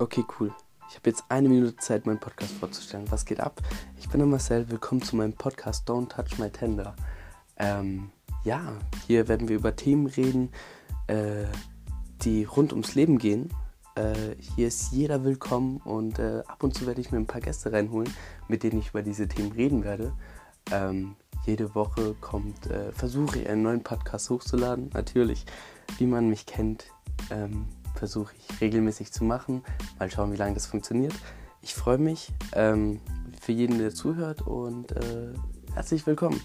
Okay, cool. Ich habe jetzt eine Minute Zeit, meinen Podcast vorzustellen. Was geht ab? Ich bin der Marcel. Willkommen zu meinem Podcast Don't Touch My Tender. Ähm, ja, hier werden wir über Themen reden, äh, die rund ums Leben gehen. Äh, hier ist jeder willkommen und äh, ab und zu werde ich mir ein paar Gäste reinholen, mit denen ich über diese Themen reden werde. Ähm, jede Woche kommt, äh, versuche ich einen neuen Podcast hochzuladen. Natürlich, wie man mich kennt, ähm, versuche ich regelmäßig zu machen. Mal schauen, wie lange das funktioniert. Ich freue mich ähm, für jeden, der zuhört und äh, herzlich willkommen.